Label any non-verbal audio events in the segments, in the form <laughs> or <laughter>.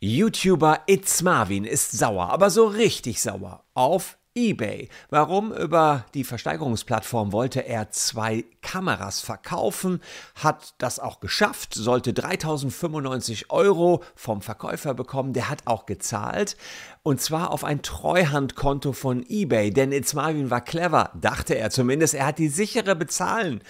YouTuber It's Marvin ist sauer, aber so richtig sauer auf eBay. Warum? Über die Versteigerungsplattform wollte er zwei Kameras verkaufen, hat das auch geschafft, sollte 3095 Euro vom Verkäufer bekommen, der hat auch gezahlt und zwar auf ein Treuhandkonto von eBay, denn It's Marvin war clever, dachte er zumindest, er hat die sichere Bezahlen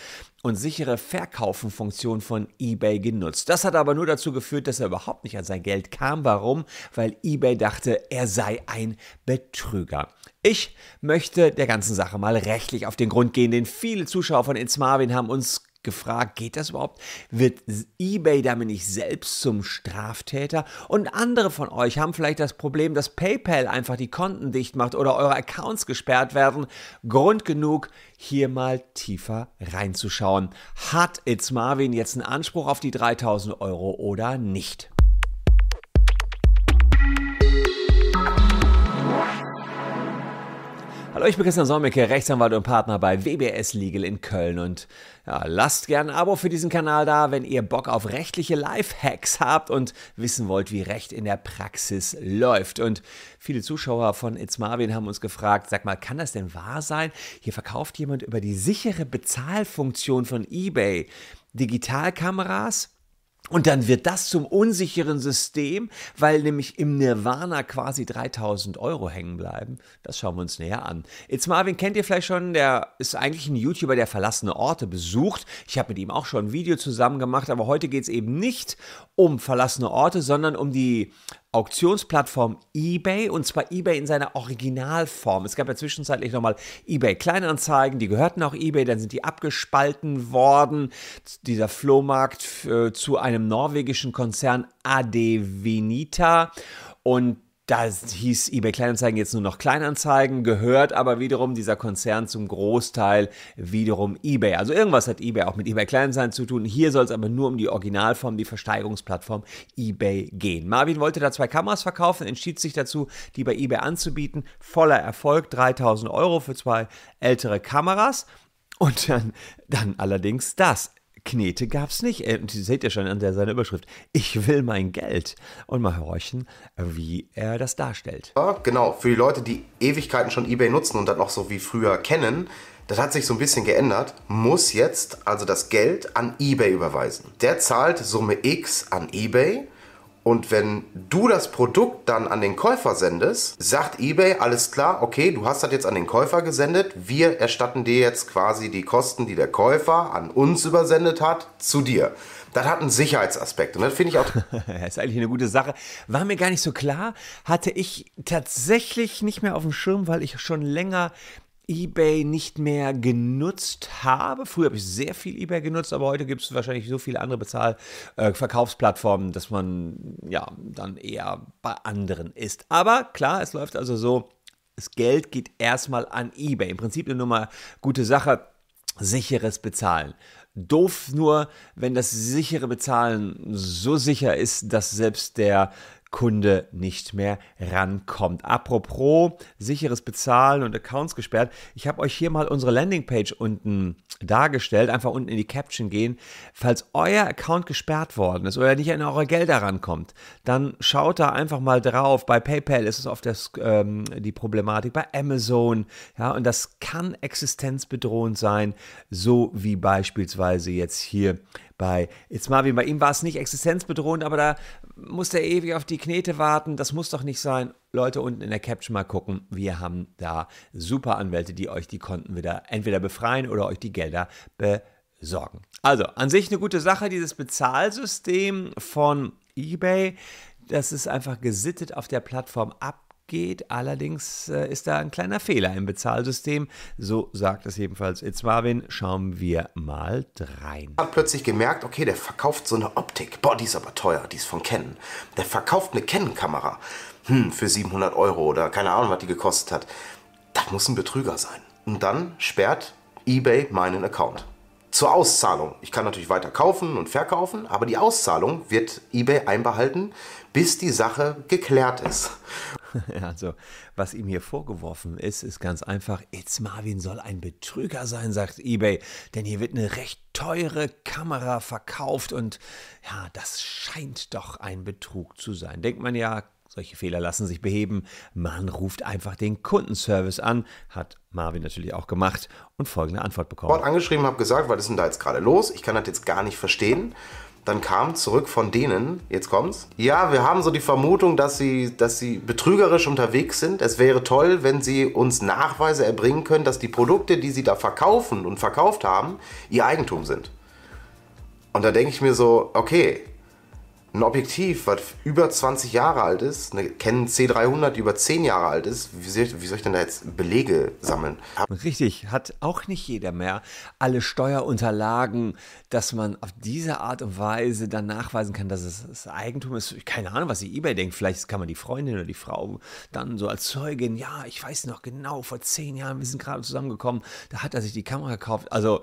und sichere Verkaufen-Funktion von eBay genutzt. Das hat aber nur dazu geführt, dass er überhaupt nicht an sein Geld kam. Warum? Weil eBay dachte, er sei ein Betrüger. Ich möchte der ganzen Sache mal rechtlich auf den Grund gehen, denn viele Zuschauer von It's Marvin haben uns gefragt, geht das überhaupt? Wird eBay damit nicht selbst zum Straftäter? Und andere von euch haben vielleicht das Problem, dass PayPal einfach die Konten dicht macht oder eure Accounts gesperrt werden. Grund genug, hier mal tiefer reinzuschauen. Hat It's Marvin jetzt einen Anspruch auf die 3000 Euro oder nicht? Hallo, ich bin Christian Solmecke, Rechtsanwalt und Partner bei WBS Legal in Köln und ja, lasst gerne ein Abo für diesen Kanal da, wenn ihr Bock auf rechtliche Lifehacks habt und wissen wollt, wie Recht in der Praxis läuft. Und viele Zuschauer von It's Marvin haben uns gefragt, sag mal, kann das denn wahr sein? Hier verkauft jemand über die sichere Bezahlfunktion von eBay Digitalkameras und dann wird das zum unsicheren System, weil nämlich im Nirvana quasi 3000 Euro hängen bleiben. Das schauen wir uns näher an. It's Marvin kennt ihr vielleicht schon, der ist eigentlich ein YouTuber, der verlassene Orte besucht. Ich habe mit ihm auch schon ein Video zusammen gemacht, aber heute geht es eben nicht um verlassene Orte, sondern um die Auktionsplattform eBay und zwar eBay in seiner Originalform. Es gab ja zwischenzeitlich nochmal eBay Kleinanzeigen, die gehörten auch eBay, dann sind die abgespalten worden. Dieser Flohmarkt äh, zu einem norwegischen Konzern Adevenita und da hieß eBay Kleinanzeigen jetzt nur noch Kleinanzeigen, gehört aber wiederum dieser Konzern zum Großteil wiederum eBay. Also irgendwas hat eBay auch mit eBay Kleinanzeigen zu tun. Hier soll es aber nur um die Originalform, die Versteigerungsplattform eBay gehen. Marvin wollte da zwei Kameras verkaufen, entschied sich dazu, die bei eBay anzubieten. Voller Erfolg, 3000 Euro für zwei ältere Kameras. Und dann, dann allerdings das. Knete gab es nicht. Und Sie seht ja schon an der, seiner Überschrift. Ich will mein Geld. Und mal horchen, wie er das darstellt. Ja, genau, für die Leute, die Ewigkeiten schon eBay nutzen und dann auch so wie früher kennen, das hat sich so ein bisschen geändert, muss jetzt also das Geld an eBay überweisen. Der zahlt Summe X an eBay und wenn du das Produkt dann an den Käufer sendest, sagt eBay, alles klar, okay, du hast das jetzt an den Käufer gesendet, wir erstatten dir jetzt quasi die Kosten, die der Käufer an uns übersendet hat, zu dir. Das hat einen Sicherheitsaspekt und das finde ich auch. <laughs> das ist eigentlich eine gute Sache. War mir gar nicht so klar, hatte ich tatsächlich nicht mehr auf dem Schirm, weil ich schon länger eBay nicht mehr genutzt habe. Früher habe ich sehr viel eBay genutzt, aber heute gibt es wahrscheinlich so viele andere Bezahlverkaufsplattformen, äh, dass man ja dann eher bei anderen ist. Aber klar, es läuft also so, das Geld geht erstmal an eBay. Im Prinzip eine Nummer gute Sache. Sicheres Bezahlen. Doof nur, wenn das sichere Bezahlen so sicher ist, dass selbst der Kunde nicht mehr rankommt. Apropos sicheres Bezahlen und Accounts gesperrt. Ich habe euch hier mal unsere Landingpage unten dargestellt. Einfach unten in die Caption gehen. Falls euer Account gesperrt worden ist oder nicht an eure Gelder rankommt, dann schaut da einfach mal drauf. Bei PayPal ist es oft das, ähm, die Problematik, bei Amazon. Ja, und das kann existenzbedrohend sein, so wie beispielsweise jetzt hier bei It's Marvin. Bei ihm war es nicht existenzbedrohend, aber da musste er ewig auf die Knete warten. Das muss doch nicht sein. Leute, unten in der Caption mal gucken. Wir haben da super Anwälte, die euch die Konten wieder entweder befreien oder euch die Gelder besorgen. Also, an sich eine gute Sache, dieses Bezahlsystem von eBay. Das ist einfach gesittet auf der Plattform ab geht. Allerdings äh, ist da ein kleiner Fehler im Bezahlsystem. So sagt es jedenfalls It's Marvin. Schauen wir mal rein. Hat plötzlich gemerkt, okay, der verkauft so eine Optik. Boah, die ist aber teuer, die ist von Canon. Der verkauft eine Canon-Kamera. Hm, für 700 Euro oder keine Ahnung, was die gekostet hat. Das muss ein Betrüger sein. Und dann sperrt eBay meinen Account. Zur Auszahlung. Ich kann natürlich weiter kaufen und verkaufen, aber die Auszahlung wird eBay einbehalten, bis die Sache geklärt ist. <laughs> Also, was ihm hier vorgeworfen ist, ist ganz einfach, It's Marvin soll ein Betrüger sein, sagt eBay, denn hier wird eine recht teure Kamera verkauft und ja, das scheint doch ein Betrug zu sein. Denkt man ja, solche Fehler lassen sich beheben. Man ruft einfach den Kundenservice an, hat Marvin natürlich auch gemacht und folgende Antwort bekommen. Dort angeschrieben, habe gesagt, was ist denn da jetzt gerade los? Ich kann das jetzt gar nicht verstehen. Dann kam zurück von denen, jetzt kommt's. Ja, wir haben so die Vermutung, dass sie, dass sie betrügerisch unterwegs sind. Es wäre toll, wenn sie uns Nachweise erbringen können, dass die Produkte, die sie da verkaufen und verkauft haben, ihr Eigentum sind. Und da denke ich mir so, okay, ein Objektiv, was über 20 Jahre alt ist, eine Canon C300, die über 10 Jahre alt ist, wie soll, ich, wie soll ich denn da jetzt Belege sammeln? Richtig, hat auch nicht jeder mehr alle Steuerunterlagen, dass man auf diese Art und Weise dann nachweisen kann, dass es das Eigentum ist. Keine Ahnung, was sie eBay denkt. Vielleicht kann man die Freundin oder die Frau dann so als Zeugin, ja, ich weiß noch genau, vor 10 Jahren, wir sind gerade zusammengekommen, da hat er sich die Kamera gekauft. Also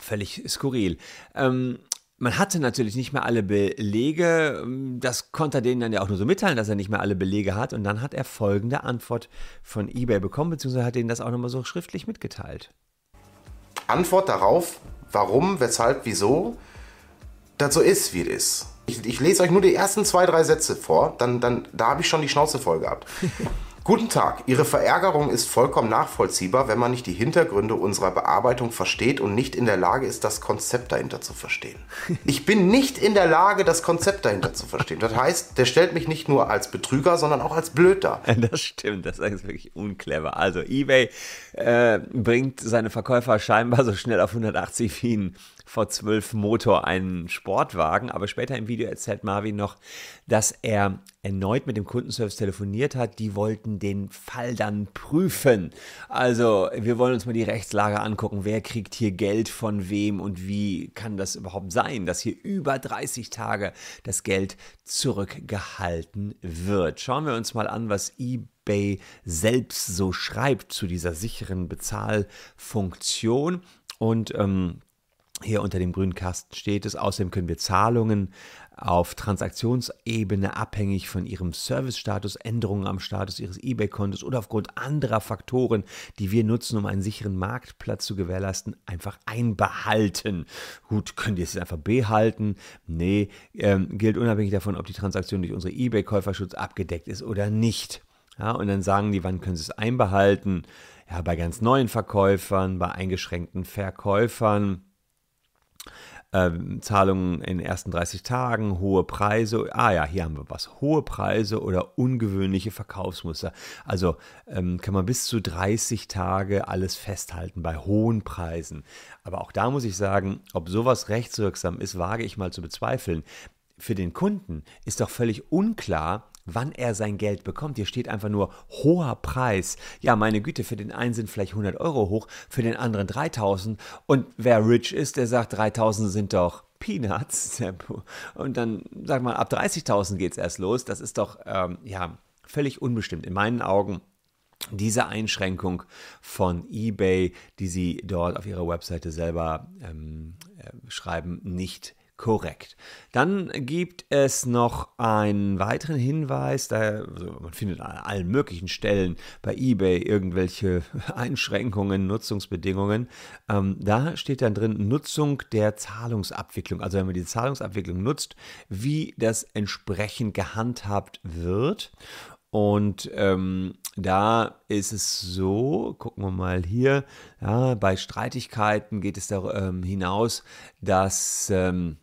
völlig skurril. Ähm, man hatte natürlich nicht mehr alle Belege. Das konnte er denen dann ja auch nur so mitteilen, dass er nicht mehr alle Belege hat. Und dann hat er folgende Antwort von eBay bekommen, beziehungsweise hat denen das auch nochmal so schriftlich mitgeteilt. Antwort darauf, warum, weshalb, wieso das so ist, wie es ist. Ich, ich, lese euch nur die ersten zwei, drei Sätze vor, dann, dann da habe ich schon die Schnauze voll gehabt. <laughs> Guten Tag. Ihre Verärgerung ist vollkommen nachvollziehbar, wenn man nicht die Hintergründe unserer Bearbeitung versteht und nicht in der Lage ist, das Konzept dahinter zu verstehen. <laughs> Ich bin nicht in der Lage, das Konzept dahinter zu verstehen. Das heißt, der stellt mich nicht nur als Betrüger, sondern auch als blöd dar. <laughs> Das stimmt, das ist wirklich unclever. Also eBay äh, bringt seine Verkäufer scheinbar so schnell auf 180 wie ein V12 Motor einen Sportwagen. Aber später im Video erzählt Marvin noch, dass er erneut mit dem Kundenservice telefoniert hat. Die wollten den Fall dann prüfen. Also wir wollen uns mal die Rechtslage angucken. Wer kriegt hier Geld von wem und wie kann das überhaupt sein, dass hier über 30 Tage das Geld zurückgehalten wird? Schauen wir uns mal an, was eBay selbst so schreibt zu dieser sicheren Bezahlfunktion. Und ähm, hier unter dem grünen Kasten steht es. Außerdem können wir Zahlungen auf Transaktionsebene abhängig von ihrem Servicestatus, Änderungen am Status ihres eBay-Kontos oder aufgrund anderer Faktoren, die wir nutzen, um einen sicheren Marktplatz zu gewährleisten, einfach einbehalten. Gut, könnt ihr es einfach behalten? Nee, ähm, gilt unabhängig davon, ob die Transaktion durch unsere eBay-Käuferschutz abgedeckt ist oder nicht. Ja, und dann sagen die, wann können sie es einbehalten? Ja, bei ganz neuen Verkäufern, bei eingeschränkten Verkäufern ähm, Zahlungen in den ersten 30 Tagen, hohe Preise. Ah ja, hier haben wir was. Hohe Preise oder ungewöhnliche Verkaufsmuster. Also ähm, kann man bis zu 30 Tage alles festhalten bei hohen Preisen. Aber auch da muss ich sagen, ob sowas rechtswirksam ist, wage ich mal zu bezweifeln. Für den Kunden ist doch völlig unklar, wann er sein Geld bekommt. Hier steht einfach nur hoher Preis. Ja, meine Güte, für den einen sind vielleicht 100 Euro hoch, für den anderen 3000. Und wer rich ist, der sagt, 3000 sind doch Peanuts. <laughs> Und dann, sag mal, ab 30.000 geht es erst los. Das ist doch, ähm, ja, völlig unbestimmt. In meinen Augen diese Einschränkung von eBay, die sie dort auf ihrer Webseite selber ähm, äh, schreiben, nicht korrekt. Dann gibt es noch einen weiteren Hinweis, da, also man findet an allen möglichen Stellen bei eBay irgendwelche <laughs> Einschränkungen, Nutzungsbedingungen. Ähm, da steht dann drin Nutzung der Zahlungsabwicklung. Also wenn man die Zahlungsabwicklung nutzt, wie das entsprechend gehandhabt wird. Und ähm, da ist es so, gucken wir mal hier, ja, bei Streitigkeiten geht es da ähm, hinaus, dass ähm,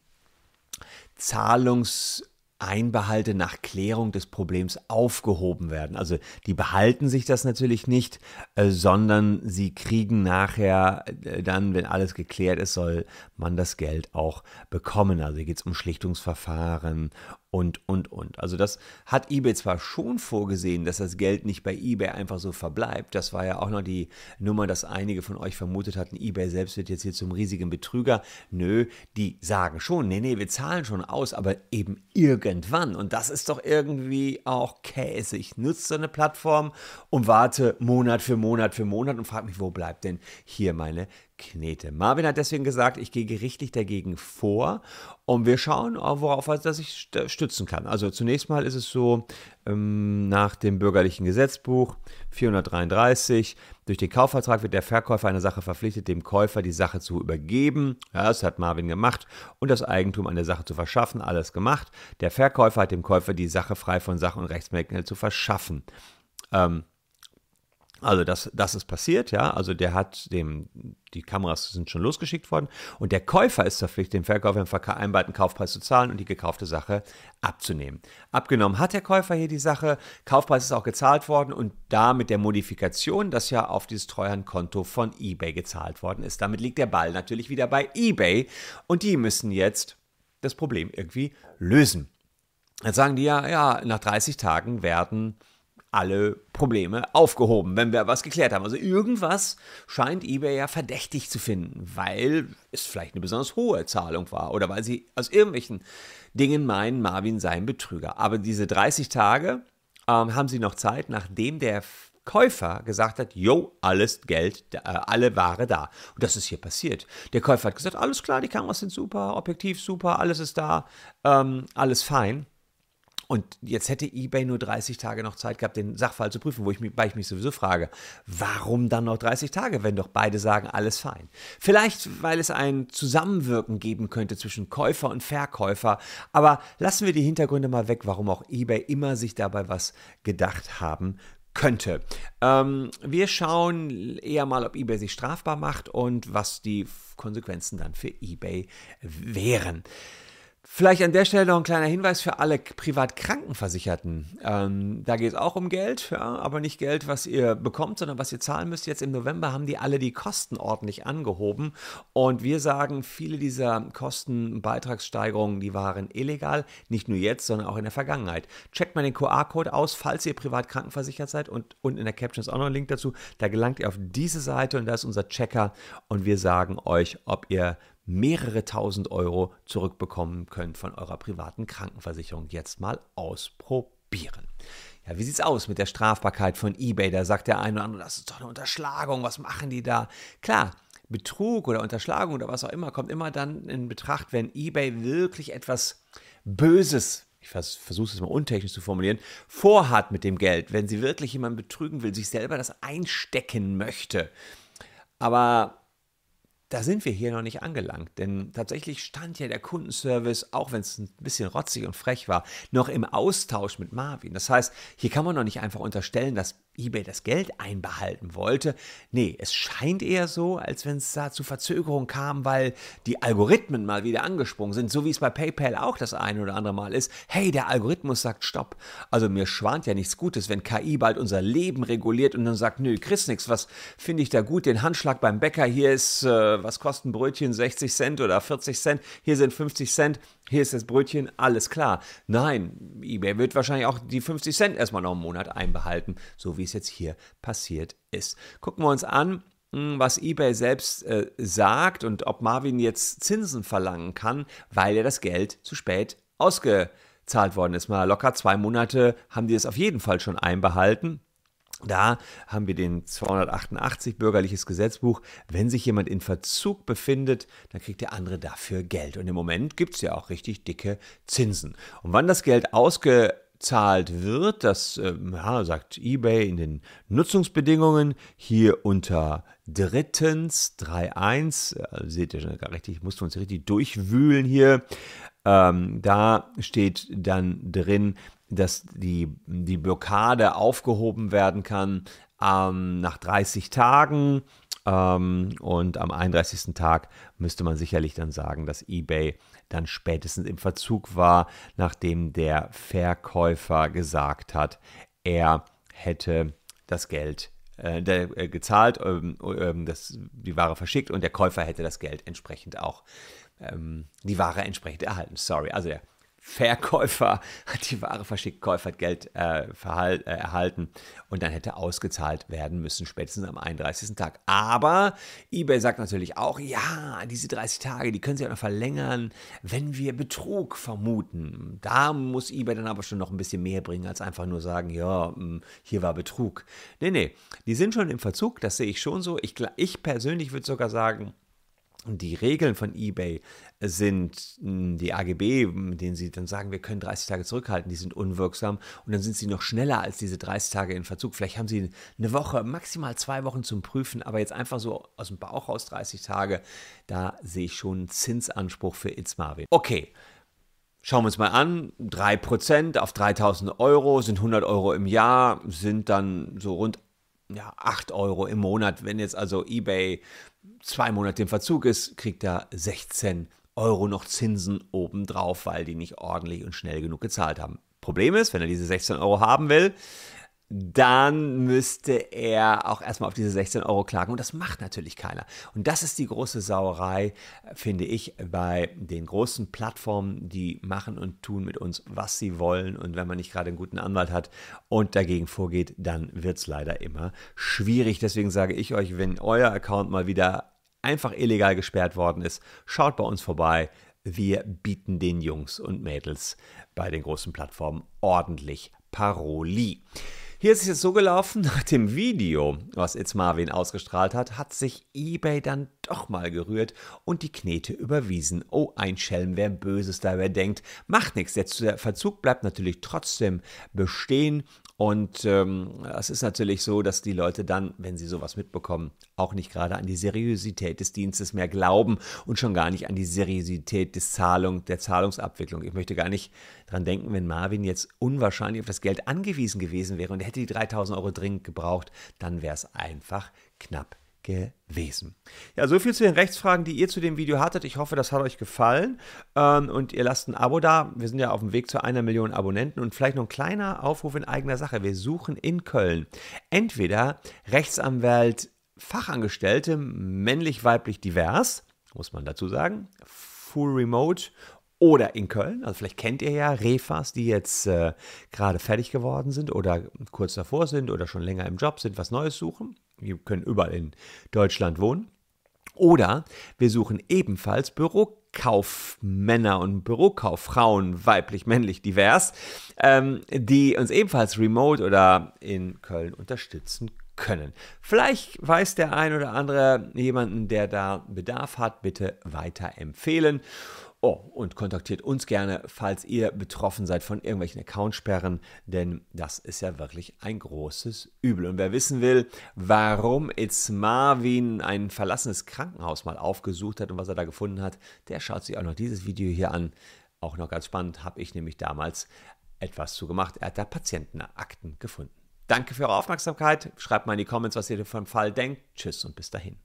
Zahlungseinbehalte nach Klärung des Problems aufgehoben werden. Also die behalten sich das natürlich nicht, äh, sondern sie kriegen nachher äh, dann, wenn alles geklärt ist, soll man das Geld auch bekommen. Also hier geht es um Schlichtungsverfahren und, und, und. Also das hat eBay zwar schon vorgesehen, dass das Geld nicht bei eBay einfach so verbleibt. Das war ja auch noch die Nummer, dass einige von euch vermutet hatten, eBay selbst wird jetzt hier zum riesigen Betrüger. Nö, die sagen schon, nee, nee, wir zahlen schon aus, aber eben irgendwann. Und das ist doch irgendwie auch Käse. Ich nutze so eine Plattform und warte Monat für Monat für Monat und frage mich, wo bleibt denn hier meine Knete. Marvin hat deswegen gesagt, ich gehe gerichtlich dagegen vor und wir schauen, worauf er sich stützen kann. Also zunächst mal ist es so, ähm, nach dem bürgerlichen Gesetzbuch 433, durch den Kaufvertrag wird der Verkäufer einer Sache verpflichtet, dem Käufer die Sache zu übergeben. Ja, das hat Marvin gemacht und das Eigentum an der Sache zu verschaffen, alles gemacht. Der Verkäufer hat dem Käufer die Sache frei von Sach- und Rechtsmängel zu verschaffen. Ähm, also das, das ist passiert, ja. Also der hat dem, die Kameras sind schon losgeschickt worden und der Käufer ist verpflichtet, dem Verkäufer den vereinbarten Kaufpreis zu zahlen und die gekaufte Sache abzunehmen. Abgenommen hat der Käufer hier die Sache, Kaufpreis ist auch gezahlt worden und da mit der Modifikation, dass ja auf dieses Treuhandkonto von eBay gezahlt worden ist. Damit liegt der Ball natürlich wieder bei eBay und die müssen jetzt das Problem irgendwie lösen. Jetzt sagen die ja, ja, nach 30 Tagen werden alle Probleme aufgehoben, wenn wir was geklärt haben. Also irgendwas scheint eBay ja verdächtig zu finden, weil es vielleicht eine besonders hohe Zahlung war oder weil sie aus irgendwelchen Dingen meinen, Marvin sei ein Betrüger. Aber diese 30 Tage ähm, haben sie noch Zeit, nachdem der Käufer gesagt hat, jo, alles Geld, äh, alle Ware da. Und das ist hier passiert. Der Käufer hat gesagt, alles klar, die Kameras sind super, Objektiv super, alles ist da, ähm, alles fein. Und jetzt hätte eBay nur 30 Tage noch Zeit gehabt, den Sachverhalt zu prüfen, wo ich mich, weil ich mich sowieso frage, warum dann noch 30 Tage, wenn doch beide sagen, alles fein? Vielleicht, weil es ein Zusammenwirken geben könnte zwischen Käufer und Verkäufer. Aber lassen wir die Hintergründe mal weg, warum auch eBay immer sich dabei was gedacht haben könnte. Ähm, wir schauen eher mal, ob eBay sich strafbar macht und was die Konsequenzen dann für eBay wären. Vielleicht an der Stelle noch ein kleiner Hinweis für alle Privatkrankenversicherten. Ähm, da geht es auch um Geld, ja, aber nicht Geld, was ihr bekommt, sondern was ihr zahlen müsst. Jetzt im November haben die alle die Kosten ordentlich angehoben. Und wir sagen, viele dieser Kostenbeitragssteigerungen, die waren illegal. Nicht nur jetzt, sondern auch in der Vergangenheit. Checkt mal den QR-Code aus, falls ihr privat krankenversichert seid. Und unten in der Caption ist auch noch ein Link dazu. Da gelangt ihr auf diese Seite und da ist unser Checker. Und wir sagen euch, ob ihr mehrere tausend Euro zurückbekommen könnt von eurer privaten Krankenversicherung. Jetzt mal ausprobieren. Ja, wie sieht's aus mit der Strafbarkeit von eBay? Da sagt der eine oder andere, das ist doch eine Unterschlagung, was machen die da? Klar, Betrug oder Unterschlagung oder was auch immer kommt immer dann in Betracht, wenn eBay wirklich etwas Böses, ich versuche es mal untechnisch zu formulieren, vorhat mit dem Geld, wenn sie wirklich jemanden betrügen will, sich selber das einstecken möchte. Aber da sind wir hier noch nicht angelangt, denn tatsächlich stand ja der Kundenservice, auch wenn es ein bisschen rotzig und frech war, noch im Austausch mit Marvin. Das heißt, hier kann man noch nicht einfach unterstellen, dass eBay das Geld einbehalten wollte. Nee, es scheint eher so, als wenn es da zu Verzögerungen kam, weil die Algorithmen mal wieder angesprungen sind, so wie es bei PayPal auch das eine oder andere Mal ist. Hey, der Algorithmus sagt Stopp. Also mir schwant ja nichts Gutes, wenn KI bald unser Leben reguliert und dann sagt, nö, kriegst nichts, was finde ich da gut? Den Handschlag beim Bäcker, hier ist, äh, was kostet ein Brötchen, 60 Cent oder 40 Cent, hier sind 50 Cent, hier ist das Brötchen, alles klar. Nein, eBay wird wahrscheinlich auch die 50 Cent erstmal noch einen Monat einbehalten, so wie es jetzt hier passiert ist. Gucken wir uns an, hm, was eBay selbst äh, sagt und ob Marvin jetzt Zinsen verlangen kann, weil er das Geld zu spät ausgezahlt worden ist. Mal locker zwei Monate haben die es auf jeden Fall schon einbehalten. Da haben wir den 288 bürgerliches Gesetzbuch. Wenn sich jemand in Verzug befindet, dann kriegt der andere dafür Geld. Und im Moment gibt es ja auch richtig dicke Zinsen. Und wann das Geld ausgezahlt wird, das äh, ja, sagt eBay in den Nutzungsbedingungen hier unter drittens 3.1. Äh, seht ihr schon gar richtig, mussten wir uns richtig durchwühlen hier. Ähm, da steht dann drin, dass die, die Blockade aufgehoben werden kann ähm, nach 30 Tagen. Ähm, und am 31. Tag müsste man sicherlich dann sagen, dass eBay dann spätestens im Verzug war, nachdem der Verkäufer gesagt hat, er hätte das Geld äh, äh, gezahlt, ähm, äh, das, die Ware verschickt und der Käufer hätte das Geld entsprechend auch, ähm, die Ware entsprechend erhalten. Sorry, also der Verkäufer hat <laughs> die Ware verschickt, Käufer hat Geld äh, äh, erhalten und dann hätte ausgezahlt werden müssen, spätestens am 31. Tag. Aber eBay sagt natürlich auch, ja, diese 30 Tage, die können sie auch noch verlängern, wenn wir Betrug vermuten. Da muss eBay dann aber schon noch ein bisschen mehr bringen, als einfach nur sagen, ja, hm, hier war Betrug. Nee, nee, die sind schon im Verzug, das sehe ich schon so. Ich, ich persönlich würde sogar sagen, die Regeln von eBay sind hm, die AGB, mit denen sie dann sagen, wir können 30 Tage zurückhalten, die sind unwirksam und dann sind sie noch schneller als diese 30 Tage in Verzug. Vielleicht haben sie eine Woche, maximal zwei Wochen zum Prüfen, aber jetzt einfach so aus dem Bauch raus 30 Tage, da sehe ich schon einen Zinsanspruch für It's Marvin. Okay. Schauen wir uns mal an, 3% auf 3000 Euro sind 100 Euro im Jahr, sind dann so rund ja, 8 Euro im Monat. Wenn jetzt also eBay zwei Monate im Verzug ist, kriegt er 16 Euro noch Zinsen obendrauf, weil die nicht ordentlich und schnell genug gezahlt haben. Problem ist, wenn er diese 16 Euro haben will, dann müsste er auch erstmal auf diese 16 Euro klagen. Und das macht natürlich keiner. Und das ist die große Sauerei, finde ich, bei den großen Plattformen, die machen und tun mit uns, was sie wollen. Und wenn man nicht gerade einen guten Anwalt hat und dagegen vorgeht, dann wird es leider immer schwierig. Deswegen sage ich euch, wenn euer Account mal wieder einfach illegal gesperrt worden ist, schaut bei uns vorbei. Wir bieten den Jungs und Mädels bei den großen Plattformen ordentlich Paroli. Hier ist es jetzt so gelaufen, <laughs> nach dem Video, was It's Marvin ausgestrahlt hat, hat sich eBay dann doch mal gerührt und die Knete überwiesen. Oh, ein Schelm, wer Böses dabei denkt. Macht nichts, der Verzug bleibt natürlich trotzdem bestehen und ähm, es ist natürlich so, dass die Leute dann, wenn sie sowas mitbekommen, auch nicht gerade an die Seriosität des Dienstes mehr glauben und schon gar nicht an die Seriosität des Zahlung, der Zahlungsabwicklung. Ich möchte gar nicht dran denken, wenn Marvin jetzt unwahrscheinlich auf das Geld angewiesen gewesen wäre und hätte die 3000 Euro dringend gebraucht, dann wäre es einfach knapp gewesen. Ja, so viel zu den Rechtsfragen, die ihr zu dem Video hattet. Ich hoffe, das hat euch gefallen ähm, und ihr lasst ein Abo da. Wir sind ja auf dem Weg zu einer Million Abonnenten und vielleicht noch ein kleiner Aufruf in eigener Sache. Wir suchen in Köln entweder Rechtsanwalt, Fachangestellte, männlich, weiblich, divers, muss man dazu sagen, full remote oder in Köln. Also vielleicht kennt ihr ja Refas, die jetzt äh, gerade fertig geworden sind oder kurz davor sind oder schon länger im Job sind, was Neues suchen. Wir können überall in Deutschland wohnen. Oder wir suchen ebenfalls Bürokaufmänner und Bürokauffrauen, weiblich, männlich, divers, ähm, die uns ebenfalls remote oder in Köln unterstützen können. Vielleicht weiß der ein oder andere jemanden, der da Bedarf hat, bitte weiterempfehlen. Oh, und kontaktiert uns gerne, falls ihr betroffen seid von irgendwelchen Accountsperren, denn das ist ja wirklich ein großes Übel. Und wer wissen will, warum It's Marvin ein verlassenes Krankenhaus mal aufgesucht hat und was er da gefunden hat, der schaut sich auch noch dieses Video hier an. Auch noch ganz spannend, habe ich nämlich damals etwas zu gemacht. Er hat da Patientenakten gefunden. Danke für eure Aufmerksamkeit. Schreibt mal in die Comments, was ihr vom Fall denkt. Tschüss und bis dahin.